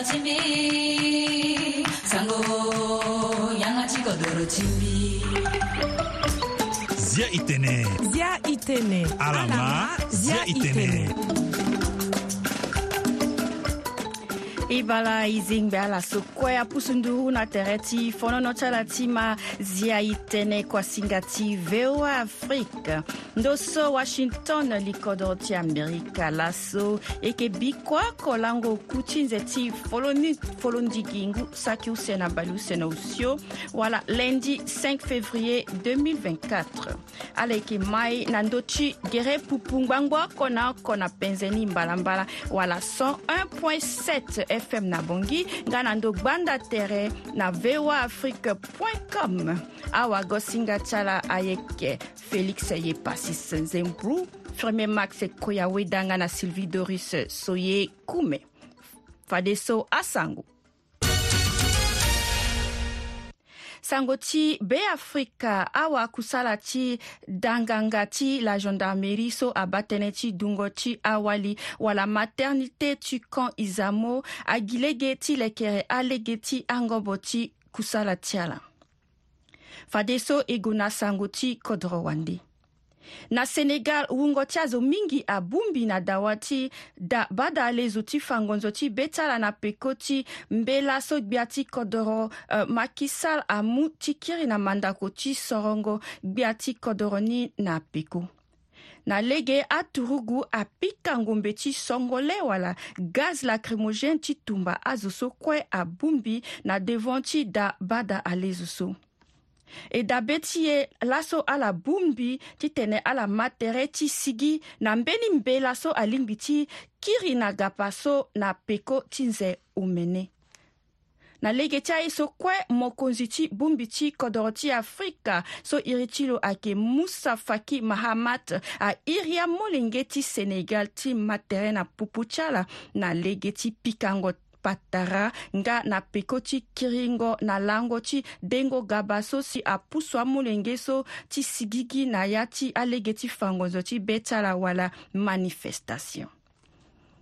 yanga chimbi sango yanga chikodoro chimbi zia itene zia itene alama, alama zia, itene, zia itene. e bala e zengbe ala so kue apusunduru na tere ti fonono tyala ti ma zia e tënë kuasinga ti voa afrique ndoso washington likodo ti amerika laso e yeke bi kuâko lango kuti nze ti foloni folondi gingu saki use na bali use na usio wala lendi 5 février 2024 ala yeke mai na ndö ti gere pupu ngbangba oko na oko na penzeni mbalambala wala 101.7 fm na bongi nga na ndö gbanda tere na voa afrique com awagosinga ti ala ayeke félix ye pasi francis nzembru firme max koya wedanga na sylvie doris soye kume fadeso asango sango ti beafrika awakusala ti danganga ti la gendarmerie so aba tënë ti dungo ti awali wala maternité ti camp izamo agi lege ti lekere alege ti angombo ti kusala ti ala fade so e gue na sango ti kodro wande na senegal wungo ti azo mingi abungbi na dawa ti da bada lezo ti fangonzo ti be ti ala na peko ti mbela so gbia ti kodro uh, maki sall amu ti kiri na mandako ti sorongo gbia ti kodro ni na peko na lege aturugu apikango mbe ti songo le wala gaz lacrymogène ti tumba azo so kue abungbi na devant ti da bada ale zo so e dabe ti ye laso ala bu mbi ti tene ala ma tere ti sigi na mbeni mbe laso alingbi ti kiri na gapa so na peko ti nze omene na lege ti aye so kue mokonzi ti bongbi ti kodro ti afrika so iri ti lo ayeke musa faki mahamat airi amolenge ti sénégal ti ma tere na pupu ti ala na lege ti pikango patara nga na peko ti kiringo na lango ti dengo gaba so si apusu amolenge so ti sigigi na ya ti alege ti fangonzo ti be ti ala wala manifestation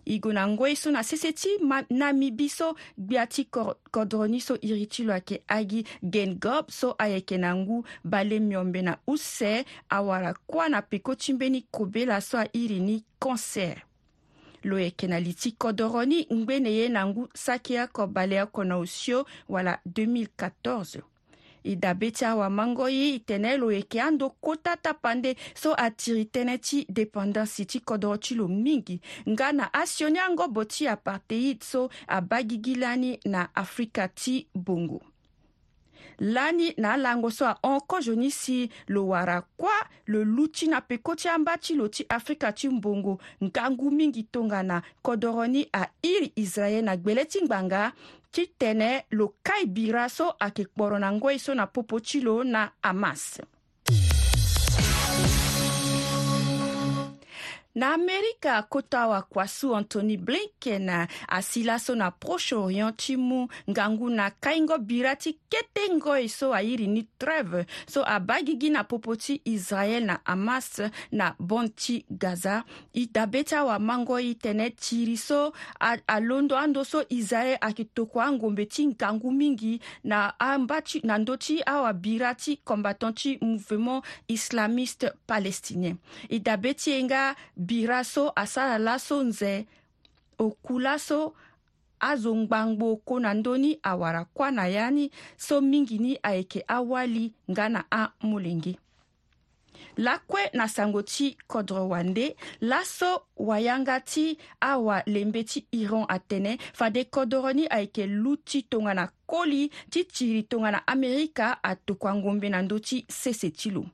e na ngoi so na sese ti na mibi so gbia ti kodroni so iri ti lo ayeke agi gengob so ayeke na ngu bale miombe na use awara kuâ na peko ti mbeni kobela so airi ni cancer lo yeke na li ti kodro ni ngbene ye na ngu saki akobale oko na osio wala 2014 e dabe ti awamango ye e tene lo yeke ando kota tapa nde so atiri tënë ti dépendansi ti kodro ti lo mingi nga na asioni angobo ti apartheid so abagi gi lani na afrika ti bongo lani na alango so ahoko zoni si lo wara kuâ lo lu ti na peko ti amba ti lo ti afrika ti mbongo ngangu mingi tongana kodro ni ahiri israel na gbele ti ngbanga ti tene lo kai bira so ayeke kporo na ngoi so na popo ti lo na hamas na amerika kota wakua so anthony blinken asi laso na proche orient ti mu ngangu na kaingo bira ti kete ngoi so airi ni treve so abâ gigi na popo ti israel na hamas na bon ti gaza e dabe ti awamangoi tënë tiri so alondo ando so israel ayeke tokua angombe ti ngangu mingi na amba ti na ndö ti awabira ti combattant ti mouvement islamiste palestinien e dabe ti e nga bira so asarala so nze oku laso azo ngbangboo kona ndöni awara kuâ na ya ni so mingi ni ayeke awali nga na amolenge lakue na sango ti kodro wande laso wayanga ti awalembe ti iran atene fade kodro ni ayeke lu ti tongana koli ti tiri tongana amerika atokua-ngombe na ndö ti sese ti lo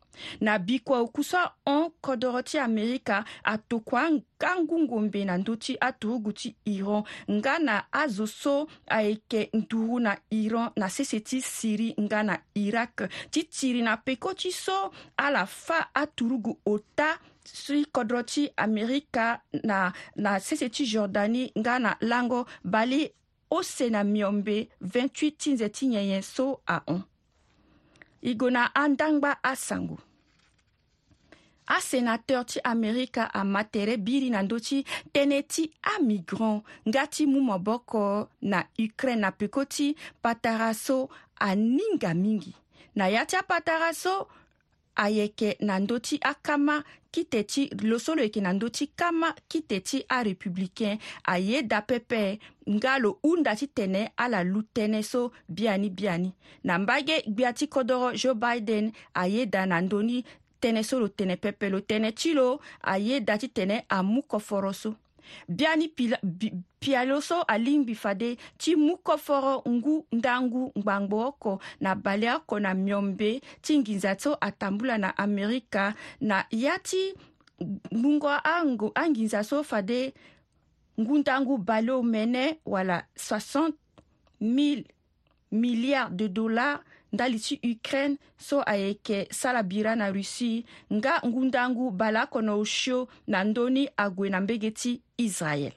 na bikua okusa hon kodro ti amerika atokua nga ngu-ngombe na ndö ti aturugu ti iran nga na azo so ayeke nduru na iran na sese ti syrie nga na irak ti tiri na peko ti so ala fâ aturugu ota si kodro ti amerika na, na sese ti jordanie nga na lango bale o sena miombe 28 tinze ti nyenyen so ahon e go na andangba asango asénateur ti amerika ama tere biri na ndö ti tënë ti amigrant nga ti mu moboko na ukraine na peko ti patara so aninga mingi na ya ti apatara so ayeke na ndö ti akama kite ti loso lo yeke na ndö ti kama kite ti arépublicain aye da pepe nga lo hunda ti tene ala lu tënë so biani biani na mbage gbia ti kodro joe biden ayeda na ndöni tënë so lo tene pepe lo tënë ti lo ayeda ti tene amû koforo so biani pialo so alingbi fade ti mu koforo ngu ndangu ngbangbo oko na bale oko na miombe ti nginza ti atambula na amerika na ya ti ngungo anginza so fade ngu ndangu bale omene wala 60 000 milliards de dollars ndali ti ukraine so ayeke sala bira na russie nga ngundangu bala akɔnɔ osio na ndöni ague na mbege ti israel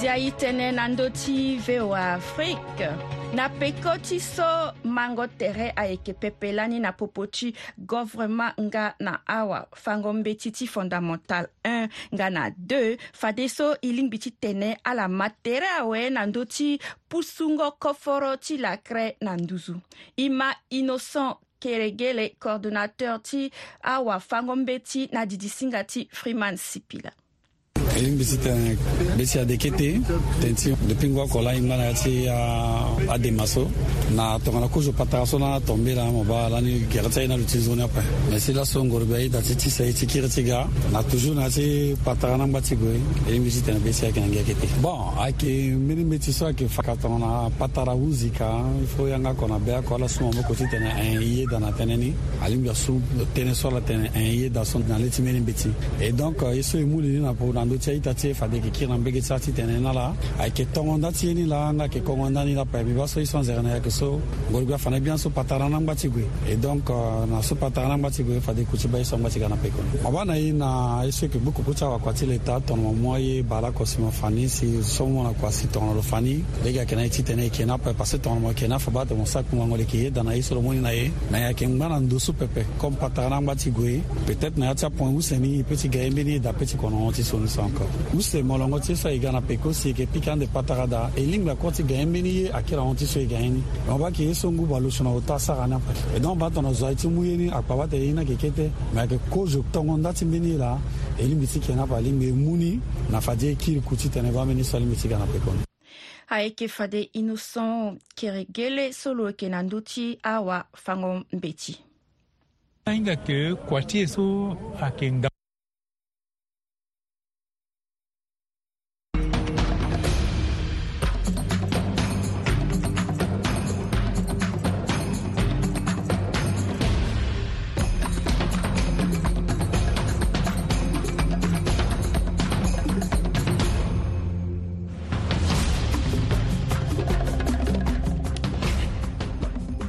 zia ye tënë na ndö ti voa afrique na pekoti so mango tere ayeke pepelani na popo ti govrema nga na awa fango mbeti ti fondamental 1 nga na 2 fade so e lingbi ti tene ala ma tere awe na ndö ti pusungo koforo ti lakre na nduzu e ma innocent keregele coordonnateur ti awafango mbeti na didisinga ti freeman sipila elimbisi tene besi adeke te tenti depuis ngu akola inga na ya ti adema so na tongana kuzo pataka so na tombe la moba la ni gere ti aye na luti zoni ape me si laso ngoro be aita ti ti sa ye ti kiri ti ga na toujours na ya ti pataka na ngba ti gue elimbisi tene besi ayeke na ngi ayeke te bon ayeke mbeni mbeti so ayeke fa ka tongana patara wuzi ka i faut yanga oko na be ako ala so maboko ti tene ain yeda na tënë ni alingbi aso tënë so ala tene ain yeda so na le ti mbeni mbeti e donc ye so e mu lini na po na ndö tɛ i ta tse fade yeke kiri na mbege ti ti tene na la ayeke tongonda ti ye ni la anga yeke kongonda ni la payembi ba so i so nzere na yeke so ngolu gbia fane gbia so patara na ngba ti gue e donc euh, na so patara na ngba ti gue fade kutu ba ye so ngba ti ga na pekoni maba na ye na ye so yeke gbu kuku ti awakua ti le ta tonuma mu aye bala kosi mo fani si so mu na kua si tongono lo fani lege ayeke na ye ti tene yeke na paye parce que tongono mo yeke na fa ba tongo saku ngango le yeke ye da na ye so lo mû ni na ye na ye ayeke ngba na ndusu pepe comme patara na ngba ti gue peut-être na ya ti apoin useni i peut ti ga ye mbeni e da peut ti konongo ti so ni so kɔ u semɔlɔngɔ tɛ sɔ i gana pe ko seke pikan de patara da e lingla kɔ tɛ gɛɲɛ meni ye a kɛra ɔn tɛ so i gɛɲɛ ni ɔn ba k'e songu balo sɔnɔ o ta saga na e dɔn ba tɔnɔ zɔ i tɛ mu ye e ni a kpaba tɛ ina ke kete mɛ ke kozo tɔngɔ da tɛ meni la e ling bi tɛ kɛna pa ling be muni nafaje kiri kuti tɛnɛ ba meni sɔ ling bi tɛ gana pe kɔni ayeke fade innocent kere gele so lo yeke na ndö ti awa fango mbeti ahinga yeke kua ti e so ayeke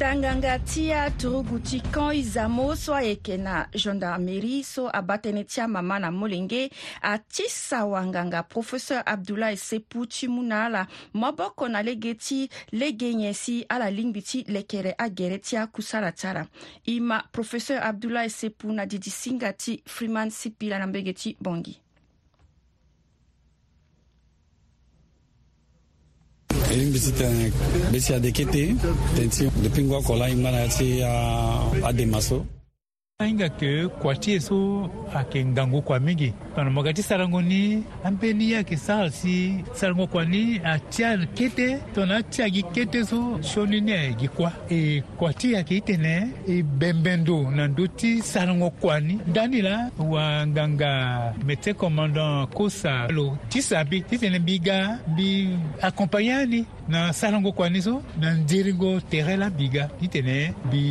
tanganga ti aturugu ti kan e zamó so ayeke na gendarmerie so abatënë ti amama na molenge ati sawanganga professeur abdoulaye sepu ti mu na ala maboko na lege ti lege nyen si ala lingbi ti lekere agere ti akusala ti ala e ma professeur abdoulaye sepu na didi singa ti freeman sipila na mbege ti bongi irin bisi ten bisi adekete tenti depingwa kola imana ya ti euh, ademaso ahinga ke kuatie so ayeke ngangu kua mingi tongana mo ga ti sarango ni ambeni ye ayeke sara si sarango kua ni atia kete tongana atia gi kete so sioni ni ayeke gi kuâ e kua ti ayeke tene e bembendo na ndö ti sarango kua ni ndani la wanganga me te commandant kosa lo ti sabi ti tene mbi ga mbi accompagne ani na sarango kua ni so na nzeringo tere la mbi ga ti tene mbi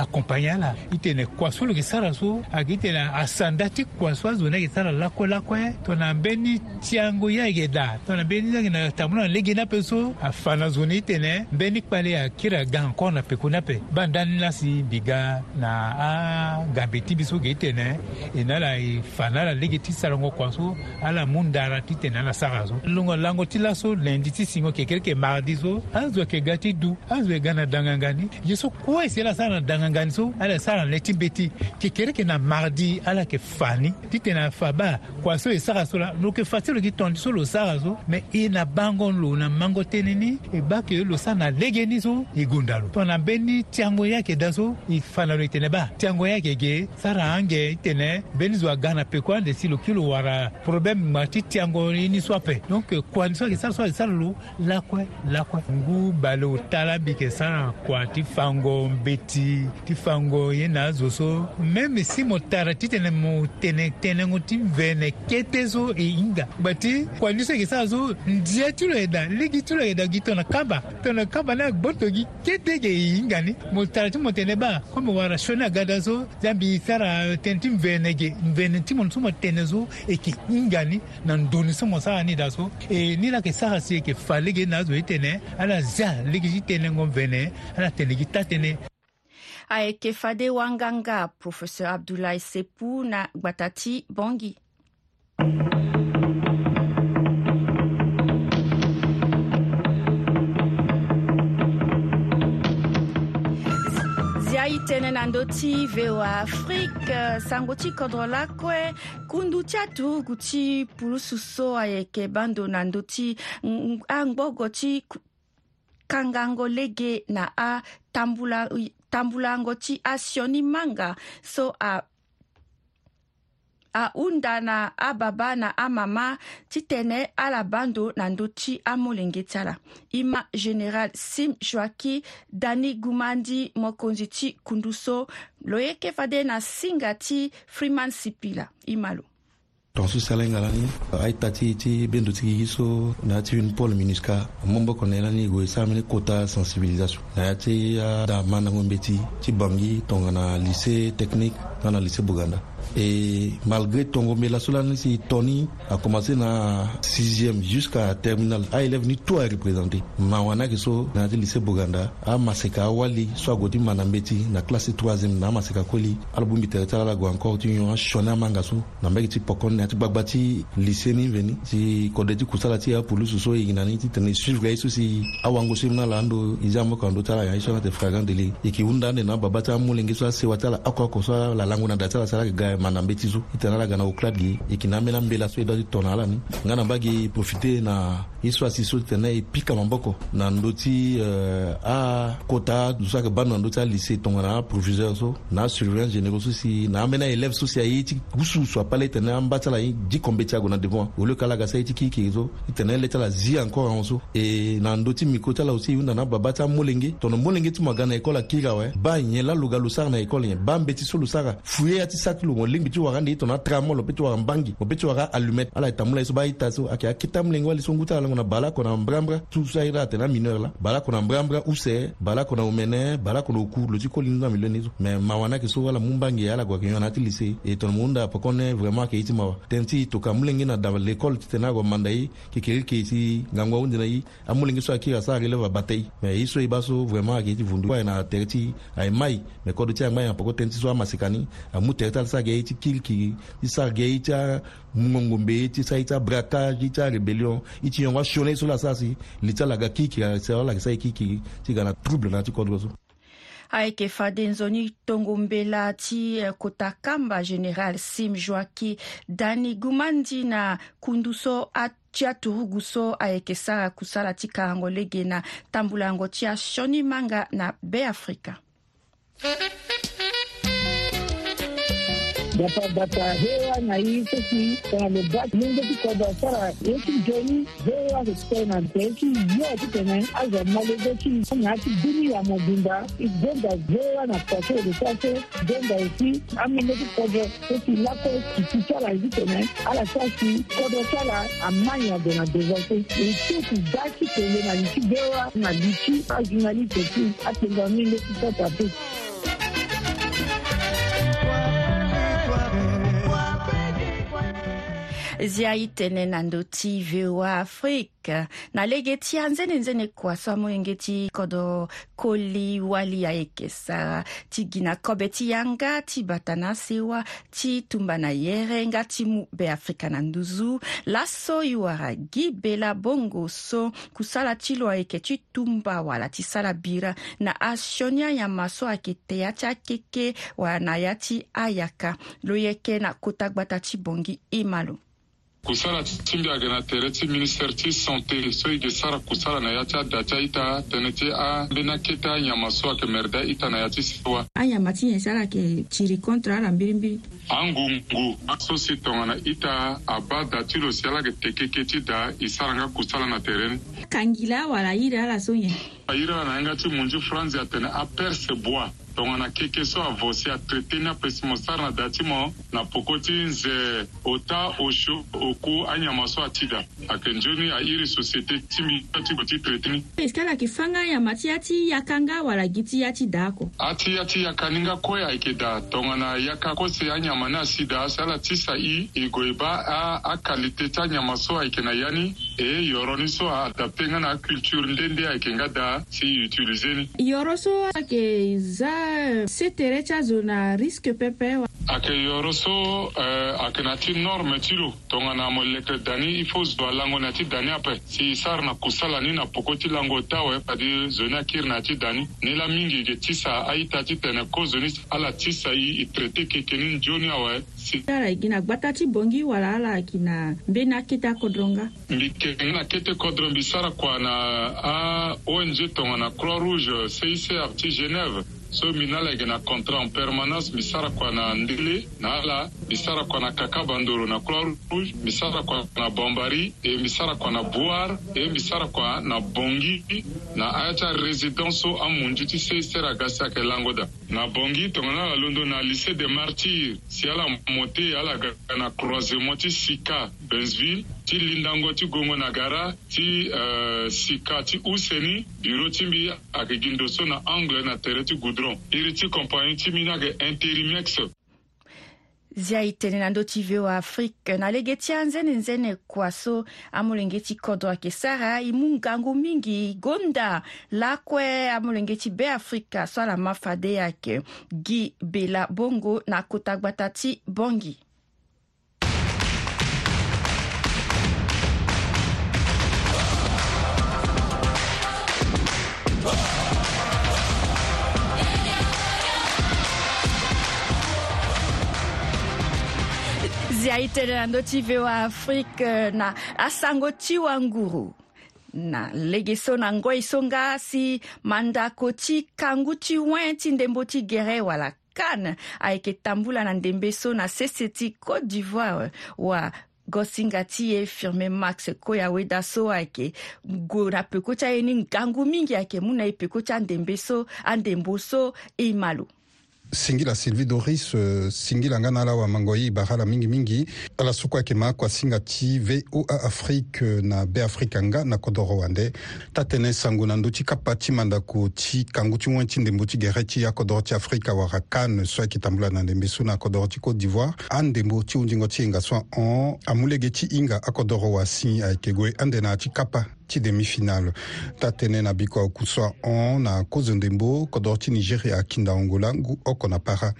accompagne ala ti tene kua swolo yeke sara so ayeke ti tene asanda ti kua so azo ni ayeke sara lakue-lakue eh. tongana mbeni ti ango ye ayeke da tongana mbeni ti ayeke na tamu ni na lege ni ape so afa na zo ni e ti tene mbeni kpale akiri aga encore na peko ni ape bandani la si mbiga na agambe ti biso yeke ti e tene e na ala e fa na ala lege ti sarango kua so ala mu ndara ti tene ala sara so longo lango ti laso lendi ti singo yeke kiri yeke mardi so azo yeke ga ti du azo e ga na dangangani ye so kue si ala sara na dangangani so ala sara na le ti mbe ti mardi kekere ke na mardi ala yeke fani ti tene afa ba kua so e sara so la lo yeke fa ti lo gi tondi so lo sara so me e na bango lo na mango tënë ni e ba yeke lo sara na lege ni so e gunda lo tongana mbeni ti ango ye ayeke da so e fa na lo e tene ba ti ango ye ayeke ge sara ange e tene mbeni zo aga na peko ande si lo ki lo wara problème ma ti tiango ye ni so ape donc kua ni so ayeke sara so ayeke sara lo lakue lakue ngu bale ota la mbi yeke sara kua ti fango mbeti ti fango ye na azo so so meme simo tara titene mu tene tenengo timvene kete e so e hinga bati kua ni so yeke sara so nzia ti lo yeda ligi ti lo yeda gi tongana kaba tongana kaba ni agboto gi kete yeke e hinga ni mo tara ti mo tene ba kue mo wara sioni agada so za mbi sara tene ti mvene yeke mvene ti mo e so mo tene so yeke hinga ni na nduni so mo sara ni da so e ni la yeke sara si yeke fa lege na azo e tene ala zia ligi ti tenengo mvene ala tene gi ta tënë ayeke fade wanganga professeur abdoulaye sepu na gbata ti bongi zia e tënë na ndö ti voa afrique sango ti kodro lakue kundu ti aturugu ti pulusu so ayeke bando na ndö ti angbogo ti kangango lege na atambula tambulango ti asioni manga so a ahunda na ababa na amama ti tene ala bando na ndö ti amolenge ti ala i ma général sim joaki dani guma ndi mokonzi ti kundu so lo yeke fade na singa ti freeman sipila i ma lo tonso sɛlɛn galani ai tati ti bendotigi yiso na ya ti unipol minuska mɔnbɔ kɔnɛ lani go samini kota sensibilisation na ya ti ya da mandango be ti ti bangi tongana lise teknike na na lise buganda et malgré tongombelaso lani si tɔni a commencé na 6ième jusqu'à terminal a ah, élève ni tout a représenté mawana ke so nanati lycée boganda a mase ka wali so agoti manambeti na classe 3ième na a mase ka koli alabun bi tɛrɛ tara la go encore ti ɲɔgɔn a sɔni a man ka so na mbɛ ke ti pɔkɔn ne a ti gbagba ti lycée ni veni si kɔdɛ ti kusala ti a polu soso yiginani ti tɛni suivre ka i so si awango so mina la an do izambo kan do tara ya i so na tɛ fragan deli e ki wunda ne na baba ti a mulenge so a sewa ti ala akɔkɔ so a la langona da ti ala sara ke gaya mana mbe ti zo i tene ala ga na o kula gi e yeke na ambeni ambela so e dö ti tongana ala ni nga na mbage e profite na e so asi so tene e pika maboko na ndö ti uh, akota dusu ayeke ba na ndö euh, ti alycée tongana aproviseur so na asurveillant généraux so si na ambeni aélève so si aye ti gusugusu apala e tene amba ti ala e dikombe ti ague na devant au lieu ke ala ga sara ye ti kirikiri so e tene le ti ala zi encore ahon so e na ndö ti micro ti ala aussi hunda na ababa ti amolenge tongana molenge ti mo aga na école akiri awe ba nyen la lo ga lo sara na école nyen ba mbeti so lo sara fu ye ya ti sâ ti lo mo lingbi ti wara nde e tongana tramol lo be ti wara mbangi mo be ti wara allumette ala e ta mu la e so ba aita so ayeke akita mu lenge wali so nguta ala lango na bala kona mbrambra tu so airi atene amineur la bala kona mbrambra use bala kona omene bala kona oku lo ti koli ni so amilio ni so me mawa ni ayeke so ala mu mbangi ala gue ayeke yona ti lycée e tongana mu hunda poko ne vraiment ayeke ye ti mawa tënë ti toka mu lenge na dan l'école titene ague manda ye yeke ri yeke e si ngangua hunde na ye amu lenge so akiri asara relève abata ye me ye so e ba so vraiment ayeke ye ti vundu aye na tere ti aye mai me kodro ti angba e na poko tënë ti so amaseka ni amu tere ti ala si ayeke ye ti kirikiri i sarigɛ i tya ngɔngɔnbe i ti sa i tya brakage i tya rebellion i ti yɔngɔ sione so la sa si li tya laga kirikiri sɛwa lagi sa ye kirikiri ti ga na trouble na ti kodro so ayeke fade nzoni tongombela ti eh, kota kamba général sim joaki dani gumandi na kundu so ti aturugu so ayeke sara kusala ti karango lege na tambula yango ti asioni manga na beafrika dapabata hewa na hii sisi kanalobaki mungu tikodasara yeti joni hewa experiment yeti yoa titene aza malebeki na ti bini ya mobimba igbenda hewa na paso edesase gbenda esi amende tikodo eti lako kiti sara ezi tene ala sasi kodo sara amanya de na devase eti ti da ti tene na liti hewa na liti ajuna li teti atengami le ti sata pe zia itene na ndö ti voa afrique na lege ti anzene-nzene kua so amöenge ti kodo koli wali ayeke sara ti gi na kobe ti yanga ti bata na asewa ti tumba na yere nga ti mu beafrika na nduzu laso iwara gi bela bongo so kusala ti lo ayeke ti tumba wala ti sara bira na asionia yama so ayeke teya ti akeke wala na ya ti ayaka lo yeke na kota gbata ti bongi e ma lo kusala ti mbi ayeke na tere ti ministère ti santé so e ge sara kusala na ya ti ada ti aita tënë ti ambeni akete anyama so ayeke mere da aita na ya ti si wa anyama ti nyen sara yeke tiri contre ara mbirimbiri angungu aso si tongana ita abâ da ti lo si ala yeke te keke ti da e sara nga kusala na tere ni kangi la awara airi ala so nyen airi ala na yanga ti munzu france atene aperse bois wanakeke so avose atraite ni apesi mosara na da ti mo na poko ti nze ota osio oku anyama so ati ga ayeke nzoni airi société ti mi so ti gue ti traite ni pesi ala yeke fâ nga anyama ti ya ti yaka nga wala gi ti ya ti da oko ati ya ti yaka ni nga kue ayeke da tongana yaka kose anyama ni asi da asi ala ti sa i e gue ba akalite ti anyama so ayeke na ya ni e yoro ni so aadapte nga na aculture ndende ayeke nga da si utilize ni yoro so ayeke za se tere tya zo na riske pepe wa ayeke yoro so uh, eh, ayeke na ti norme ti lo tongana mo leke dani i faut zo alango na ti dani ape si sara na kusala ni na poko ti lango ta awe padi zo ni akiri na ti dani ni la mingi yeke ti sa aita ti tene kozo ni ala ti sa e traité keke ni ndio ni awe eh. si ala yeke na gbata ti bongi wala ala yeke na mbeni akete akodronga mbi keke ni na kete kodro mbi sara kua na aong tongana croix rouge cicr ti genève so mi na lege na contrat en permanence mi sara kua na ndele na ala mi sara kua na kaka bandoro na croix rouge mi sara kua na bambari e mi sara kua na boar e mi sara kua na bongi na ayata résidence so amunzu ti sei sere aga si ayeke langoda na bongi tongana ala londo na lycée des martyrs si ala mo te ala ga na croisement ti sika bensville ti lindango ti gongo na ga ra ti uh, sika ti useni biro ti mbi ayeke gi ndo so na angle na tere ti goudron iri ti kompagni ti mbi ni ayeke intérimex zia e tënë na ndö ti voa afrique na lege ti anzene nzene kua so amolenge ti kodro ayeke sara e mu ngangu mingi gonda lakue amolenge ti beafrika so ala mafa de ayeke gi bela bongo na kota gbata ti bongi izi aitelela ndotive wa afrique euh, na asango ti wanguru na lege so na ngoi so nga si mandako ti kangu ti wen ti ndembo ti gere wala kane ayeke tambula na ndembe so na sese ti côte d'ivoire wa gosinga ti ye firmé max kue aweda so ayeke gue na peko ti aye ni ngangu mingi ayeke mû na e peko ti andembe so andembo so e ma lo singila sylvie doris uh, singila euh, nga na ala wamango ye e bara mingimingi ala so kue ayeke ma akuasinga ti voa afrique na beafrika nga na kodro wande ta tënë sango na ndö ti kapa ti mandako ti kangu ti wen ti ndembo ti gere ti akodro ti afrika wara kane so ayeke tambula na ndembe so na akodro ti côte d'ivoire andembo ti hunzingo ti hinga so ahon amulege ti hinga akodro wasi ayeke gue ande na yâ ti kapa ti demi-finale ta tënë na biko akuso ahon na kozende mbo kodro ti nigéria akinda hongula ngu oko na para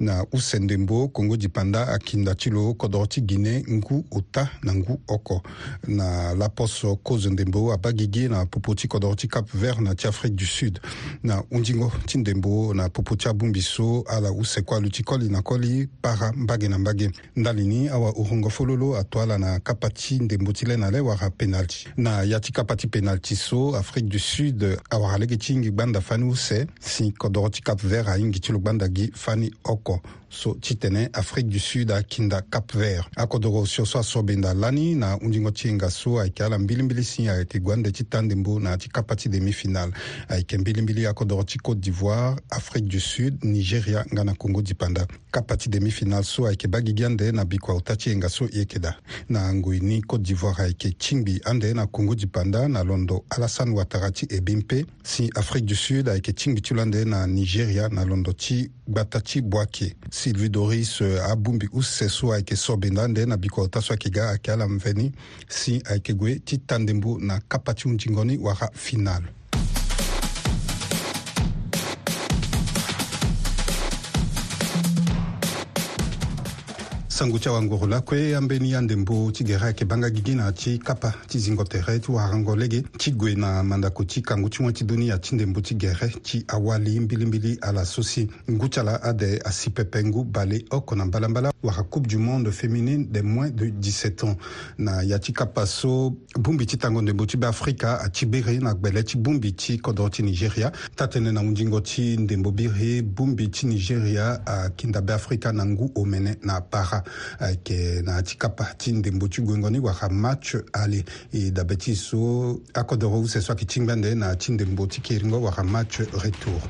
na usende mbo kongo dipanda akinda ti lo kodro ti guiné ngu ota na ngu oko na laposo kozende mbo abagi gi na popo ti kodro ti cap vert na ti afrique du sud na hundingo ti ndembo na popo ti abungbi so ala use kue alu ti koli na koli para mbage na mbage ndali ni awaorongo fololo atu ala na kapa ti ndembo ti le na le wara penalti na ya ti kapa ti penalti so afrique du sud awara lege ti hingi gbanda fani use si kodro ti cap vert ahingi ti lo gbanda gi fani oko moko so ti tene afrique du sud akinda cap vert akodoko so so aso benda lani na hunzingo ti hinga so ayeke ala mbilimbili si ayeke gua ande ti tande mbu na yâ ti kapa ti demi final ayeke mbilimbili akodoko ti côte d'ivoire afrique du sud nigeria nga na congo dipanda kapa ti demi final so ayeke ba gigi ande na bikua ota ti hinga so e yeke da na ngoi ni côte d'ivoire ayeke tingbi ande na congo dipanda na londo alassane ouattara ti ebi mpe si afrique du sud ayeke tingbi ti lo ande na nigeria na londo ti gbata ti bua ayeke sylvie doris euh, abungbi use so ayeke sobe nda ndö na biko ta so ayeke ga ayeke ala mveni si ayeke gue ti tandembu na kapa ti hunzingo ni wara final sango ti awangoru lakue ambeni ya ndembo ti gere ayeke banga gigi na ti kapa ti zingo tere ti warango lege ti gue na mandako ti kango ti wen ti dunia ti ndembo ti gere ti awali mbilimbili ala so si ngu ti ala ade asi pepe ngu bale oko na mbalambala wara coupe du monde féminine des moins de 17 ans na ya ti kapa so bongbi ti tango ndembo ti beafrika ati biri na gbele ti bongbi ti kodro ti nigeria ta tënë na hunzingo ti ndembo biri bongbi ti nigeria akinda beafrika na ngu omene na bara ke na ndembo ti guengo ni ha match ali dabe tshisu akodoro so ke tshingba nde na ndembo ti tshikeeringowa ha match retour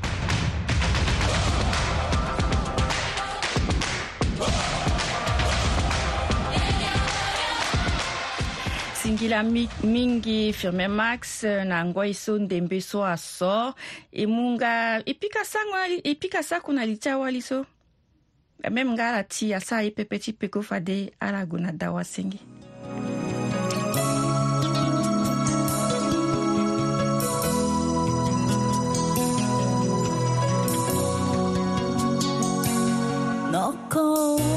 singila mingi firme max eh, na ngoi so ndembe so aso e munga e pika sango e pika sako na so Eh, même nga ala ti asa aye pepe ti peko fade ala ague na dawa senge Knock on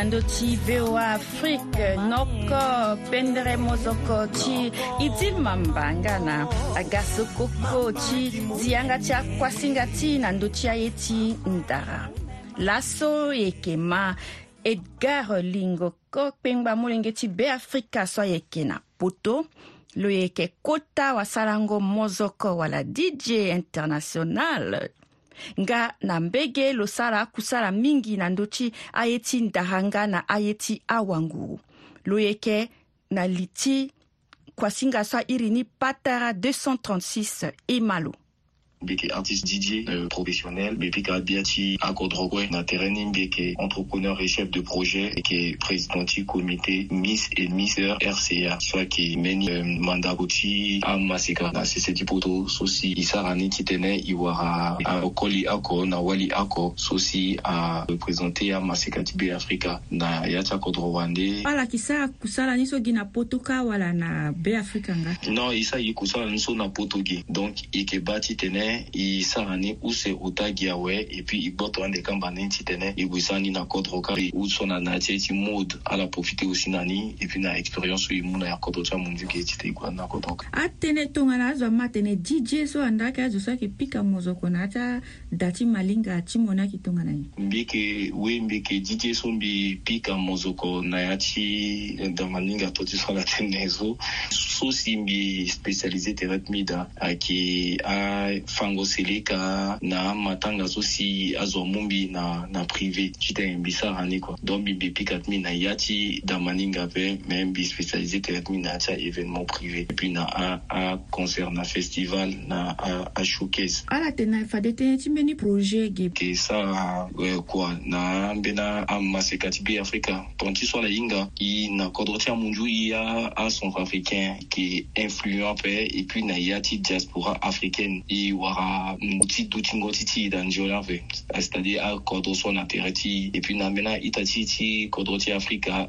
nando ti voa afrique noko pendere mozoko ti e ti mambanga na aga so koko ti zianga ti akuasinga ti na ndö ti aye ti ndara laso yeke ma edgar lingo kokpengba molenge ti beafrika so ayeke na poto lo yeke kota wasarango mozoko wala dj international nga na mbege lo sara kusara mingi na ndö ti aye ti ndahanga na aye ti awangu lo yeke na li ti kuasinga so airi ni patara 236 e ma lo mbeke artiste DJ euh, professionnel mbeke kadiati akodrogwe na terrain est entrepreneur et chef de projet et président du comité Miss et Misseur RCA soit qui mène euh, à amasika na ah, sese di poto souci isarani tenait iwara akoli euh, ako na wali ako sosi à représenter à Masika be Africa na yata ti voilà wande ala kisa kusala ni so gi potoka wala na be Africa nga non isa e kusala ni so na poto donc e yeke ba tene i sara ni use uta gi awe e puis i boto ande kamba ni ti tene e gue sani na kodro ka e uso na na ti e ti mode ala profite aussi na ni e puis na expérience so e mu na ya kodro ti amundu gi e ti te e gue na kodro ka atënë tongana azo ama tene dj so andaka azo so ayeke pika mozoko na ti ada ti malinga ti mo ni ayeke tongana ni mbi yeke we mbi yeke dj so mbi pika mozoko na ya ti da malinga to ti so ala tënë so so si mbi spécialisé tere ti mi da ayeke fango seleka na matanga so si azwa mu mbi na, na privé ti tene mbi sara ni kua donc mbi mbi pikati mi na ya ti damaninga ape me mbi spécialisé tene ti mi na ya ti aévénement privé e puis na aconcert na festival na ashowcase ala tene fa de tënë ti mbeni projet ge yeke sara kua na ambeni amaseka ti be afrika tongana ti so ala hinga i na kodro ti amunzu i acentre africain yeke influent ape e puis na ya ti diaspora africaine e wa wara un euh, petit ti ti dan jiola fe c'est-à-dire à ah, so na tere ti puis na mbeni aita ti ti kodro ti afrika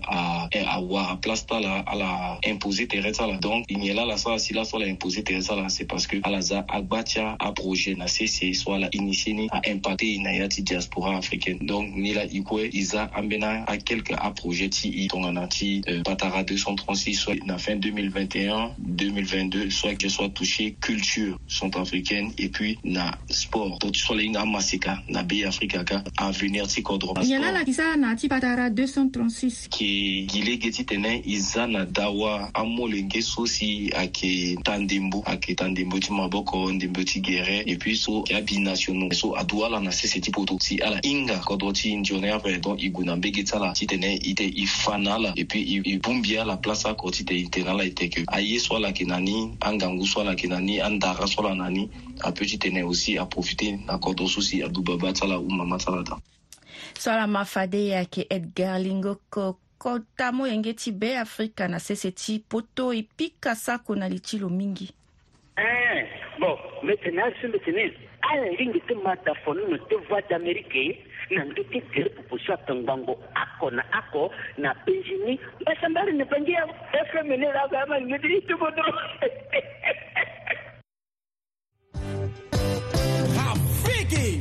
awara place ti à la imposer terrain ça là donc n'est là la ala si la so la imposer terrain ça là c'est parce que ala za agba ti aprojet na sese so ala initie ni aimpacte impacter na ya ti diaspora africaine donc ni la e kue e za ambeni akelke aprojet ti e tongana ti patara euh, 236 soit na fin 2021 2022 soit que soit touché culture centrafricaine et puis na sport to ti so le hinga amaseka na be afrika ka avenir ti kodro yana la ti sara na ti patara 236 yeke gi lege ti tene e za na dawa amolenge so si ayeke ta ndembo ayeke ta ndembo ti maboko ndembo ti gere e puis so yeke abinationaux so aduâ ala na sese ti poto si ala hinga kodro ti ndione ape donc e gue na mbege ti ala ti tene e te e fa na ala e puis e bongbi ala place oko ti tene e tene ala e teke aye so ala yeke na ni angangu so ala yeke na ni andara so ala na ni apeut tene aussi aprofite na kodro so si adubu babâ ti ala umama ti ala da so ala mafade e ayeke edgar lingoko kota moyenge ti be afrika na sese ti poto e pika sako na li ti lo mingi hein eh, bon maintenant so maintenant ala lingi ti mata foni no ti voix d'amérique e na ndö ti gere pupusu atongbango ako na ako na benjini mbasambari na bangi ya fm ni laga ama ngi ti ti bodro game.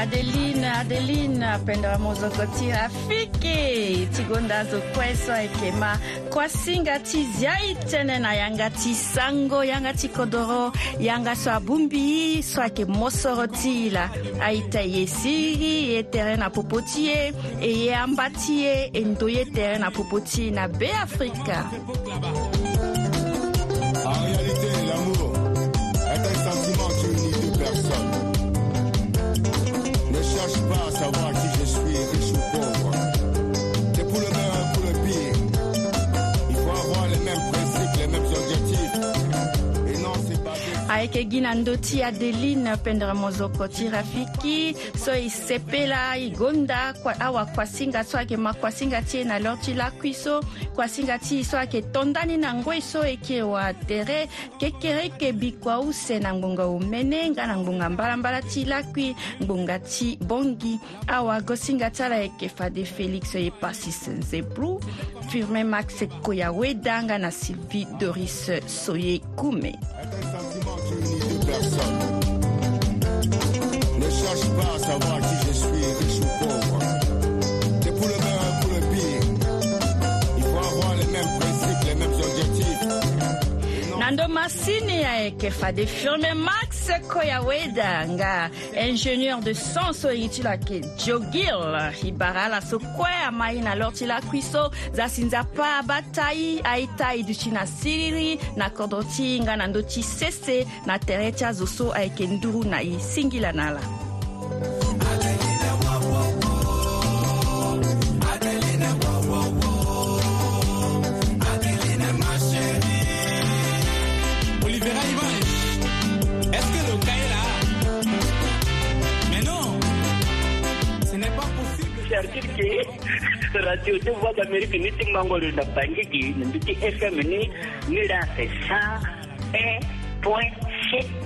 Adeline, Adeline, penda mozozoti rafiki tigondazo kweso ekema kwasinga ti ziai tënë na yanga ti sango yanga ti kodoro yanga so abungbi so ayeke mosoro ti e la aita e ye siri e tere na popo ti ye e ye amba ti ye e ndo ye tere na popo ti e na beafrika ayeke na ndö ti adeline pendre mozoko ti rafiki so e sepela e gonda awakuasinga so ayeke ma kuasinga ti e na lor ti lakui so kuasinga ti so ayeke tondani na ngoi so e yeke watere kekere yeke bikua use na ngbonga omene nga na ngbonga mbalambala ti lakui ngbonga ti bongi awagosinga ti ala yeke fade félix e pasis nzebru firmin max koyaweda nga na sylvie doris soye kume Ne cherche pas à savoir qui je suis, riche ou pauvre. C'est pour le meilleur pour le pire. Il faut avoir les mêmes principes, les mêmes objectifs. Nando Massini de firmement. Sekoya Weda nga ingénieur de sanso e ti la yeke jogil e bara ala so kue amaye na loro ti lakui so za si nza pa aba tai aita e duti na siriri na kodro ti hinga na ndö ti sese na tere ti azo so ayeke nduru na e singila na ala अर्जित के राज्योचे वजा मेरी मीटिंग मांगोली डब्बांची की म्हणजे की एका म्हणे निडा से सा ए पॉइंट शेट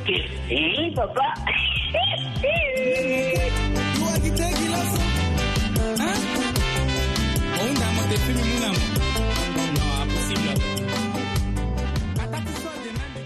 de